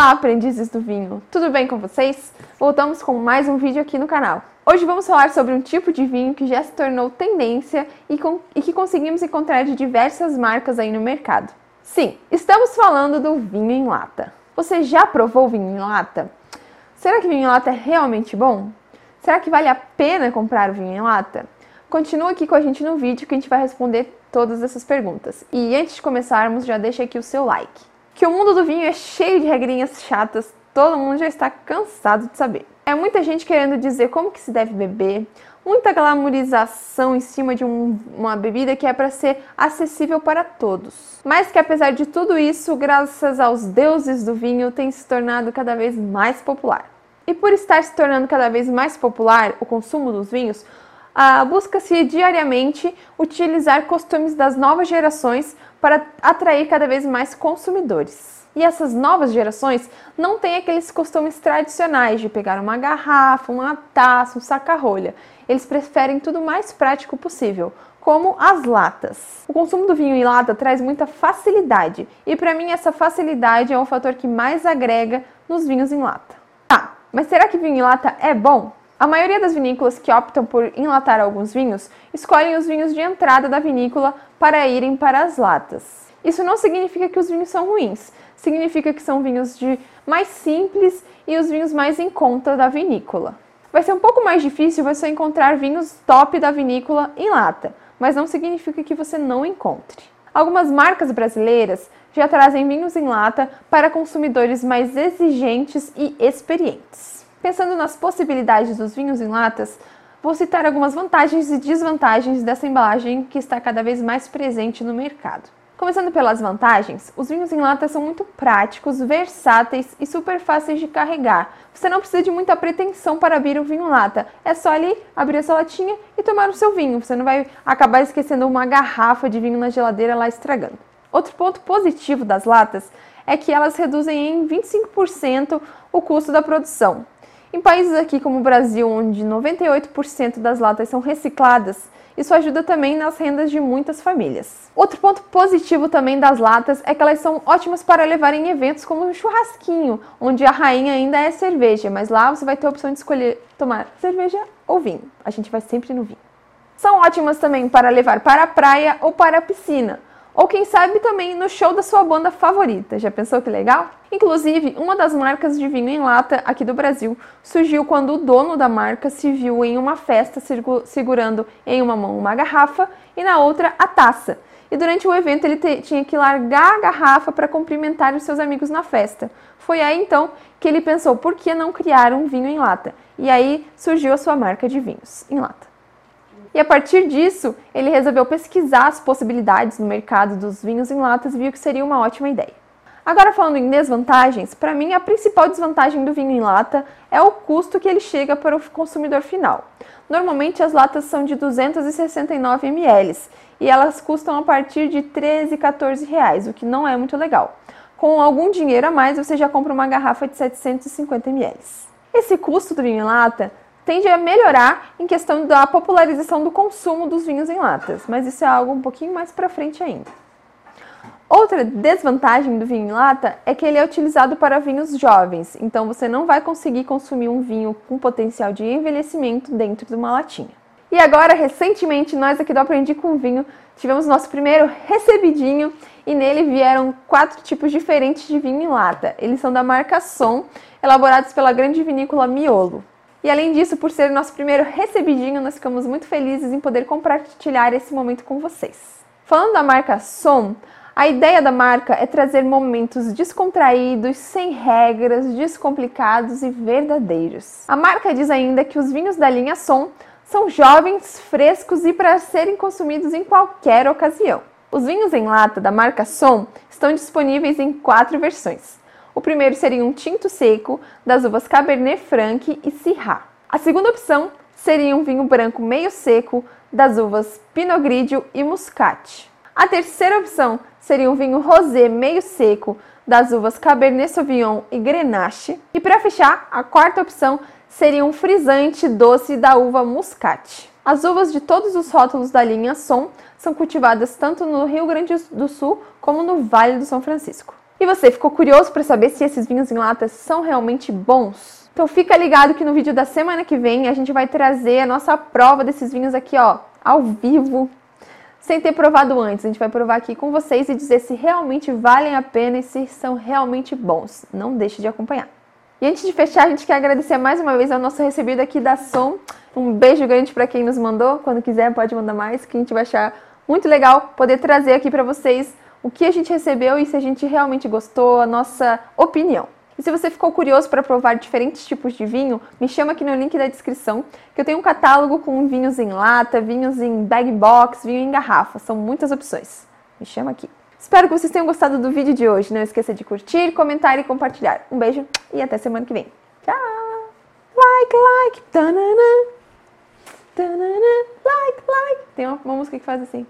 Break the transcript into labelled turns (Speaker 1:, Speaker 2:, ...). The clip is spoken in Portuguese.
Speaker 1: Olá, aprendizes do vinho! Tudo bem com vocês? Voltamos com mais um vídeo aqui no canal. Hoje vamos falar sobre um tipo de vinho que já se tornou tendência e, com, e que conseguimos encontrar de diversas marcas aí no mercado. Sim, estamos falando do vinho em lata. Você já provou vinho em lata? Será que vinho em lata é realmente bom? Será que vale a pena comprar o vinho em lata? Continua aqui com a gente no vídeo que a gente vai responder todas essas perguntas. E antes de começarmos, já deixa aqui o seu like que o mundo do vinho é cheio de regrinhas chatas, todo mundo já está cansado de saber. É muita gente querendo dizer como que se deve beber, muita glamorização em cima de um, uma bebida que é para ser acessível para todos. Mas que apesar de tudo isso, graças aos deuses do vinho, tem se tornado cada vez mais popular. E por estar se tornando cada vez mais popular o consumo dos vinhos, ah, busca-se diariamente utilizar costumes das novas gerações para atrair cada vez mais consumidores. E essas novas gerações não têm aqueles costumes tradicionais de pegar uma garrafa, uma taça, um saca-rolha. Eles preferem tudo mais prático possível, como as latas. O consumo do vinho em lata traz muita facilidade, e para mim essa facilidade é o fator que mais agrega nos vinhos em lata. Tá, mas será que vinho em lata é bom? A maioria das vinícolas que optam por enlatar alguns vinhos escolhem os vinhos de entrada da vinícola para irem para as latas. Isso não significa que os vinhos são ruins, significa que são vinhos de mais simples e os vinhos mais em conta da vinícola. Vai ser um pouco mais difícil você encontrar vinhos top da vinícola em lata, mas não significa que você não encontre. Algumas marcas brasileiras já trazem vinhos em lata para consumidores mais exigentes e experientes. Pensando nas possibilidades dos vinhos em latas, vou citar algumas vantagens e desvantagens dessa embalagem que está cada vez mais presente no mercado. Começando pelas vantagens, os vinhos em lata são muito práticos, versáteis e super fáceis de carregar. Você não precisa de muita pretensão para abrir o vinho em lata. É só ali abrir essa latinha e tomar o seu vinho. Você não vai acabar esquecendo uma garrafa de vinho na geladeira lá estragando. Outro ponto positivo das latas é que elas reduzem em 25% o custo da produção. Em países aqui como o Brasil, onde 98% das latas são recicladas, isso ajuda também nas rendas de muitas famílias. Outro ponto positivo também das latas é que elas são ótimas para levar em eventos como um churrasquinho, onde a rainha ainda é cerveja, mas lá você vai ter a opção de escolher tomar cerveja ou vinho. A gente vai sempre no vinho. São ótimas também para levar para a praia ou para a piscina ou quem sabe também no show da sua banda favorita. Já pensou que legal? Inclusive, uma das marcas de vinho em lata aqui do Brasil surgiu quando o dono da marca se viu em uma festa segurando em uma mão uma garrafa e na outra a taça. E durante o evento ele tinha que largar a garrafa para cumprimentar os seus amigos na festa. Foi aí então que ele pensou por que não criar um vinho em lata? E aí surgiu a sua marca de vinhos em lata. E a partir disso, ele resolveu pesquisar as possibilidades no mercado dos vinhos em latas e viu que seria uma ótima ideia. Agora falando em desvantagens, para mim a principal desvantagem do vinho em lata é o custo que ele chega para o consumidor final. Normalmente as latas são de 269 ml e elas custam a partir de 13, 14 reais, o que não é muito legal. Com algum dinheiro a mais, você já compra uma garrafa de 750 ml. Esse custo do vinho em lata tende a melhorar em questão da popularização do consumo dos vinhos em latas, mas isso é algo um pouquinho mais para frente ainda. Outra desvantagem do vinho em lata é que ele é utilizado para vinhos jovens, então você não vai conseguir consumir um vinho com potencial de envelhecimento dentro de uma latinha. E agora, recentemente, nós aqui do Aprendi com Vinho tivemos nosso primeiro recebidinho e nele vieram quatro tipos diferentes de vinho em lata. Eles são da marca Som, elaborados pela grande vinícola Miolo. E além disso, por ser nosso primeiro recebidinho, nós ficamos muito felizes em poder compartilhar esse momento com vocês. Falando da marca Som, a ideia da marca é trazer momentos descontraídos, sem regras, descomplicados e verdadeiros. A marca diz ainda que os vinhos da linha Som são jovens, frescos e para serem consumidos em qualquer ocasião. Os vinhos em lata da marca Som estão disponíveis em quatro versões. O primeiro seria um tinto seco das uvas Cabernet Franc e Syrah. A segunda opção seria um vinho branco meio seco das uvas Pinot Grigio e Muscat. A terceira opção seria um vinho rosé meio seco das uvas Cabernet Sauvignon e Grenache. E para fechar, a quarta opção seria um frisante doce da uva Muscat. As uvas de todos os rótulos da linha Som são cultivadas tanto no Rio Grande do Sul como no Vale do São Francisco. E você ficou curioso para saber se esses vinhos em lata são realmente bons? Então fica ligado que no vídeo da semana que vem a gente vai trazer a nossa prova desses vinhos aqui, ó, ao vivo, sem ter provado antes. A gente vai provar aqui com vocês e dizer se realmente valem a pena e se são realmente bons. Não deixe de acompanhar. E antes de fechar, a gente quer agradecer mais uma vez ao nosso recebido aqui da Som. Um beijo grande para quem nos mandou. Quando quiser, pode mandar mais, que a gente vai achar muito legal poder trazer aqui para vocês o que a gente recebeu e se a gente realmente gostou, a nossa opinião. E se você ficou curioso para provar diferentes tipos de vinho, me chama aqui no link da descrição, que eu tenho um catálogo com vinhos em lata, vinhos em bag box, vinho em garrafa. São muitas opções. Me chama aqui. Espero que vocês tenham gostado do vídeo de hoje. Não esqueça de curtir, comentar e compartilhar. Um beijo e até semana que vem. Tchau! Like, like, tanana, tanana, like, like. Tem uma, uma música que faz assim.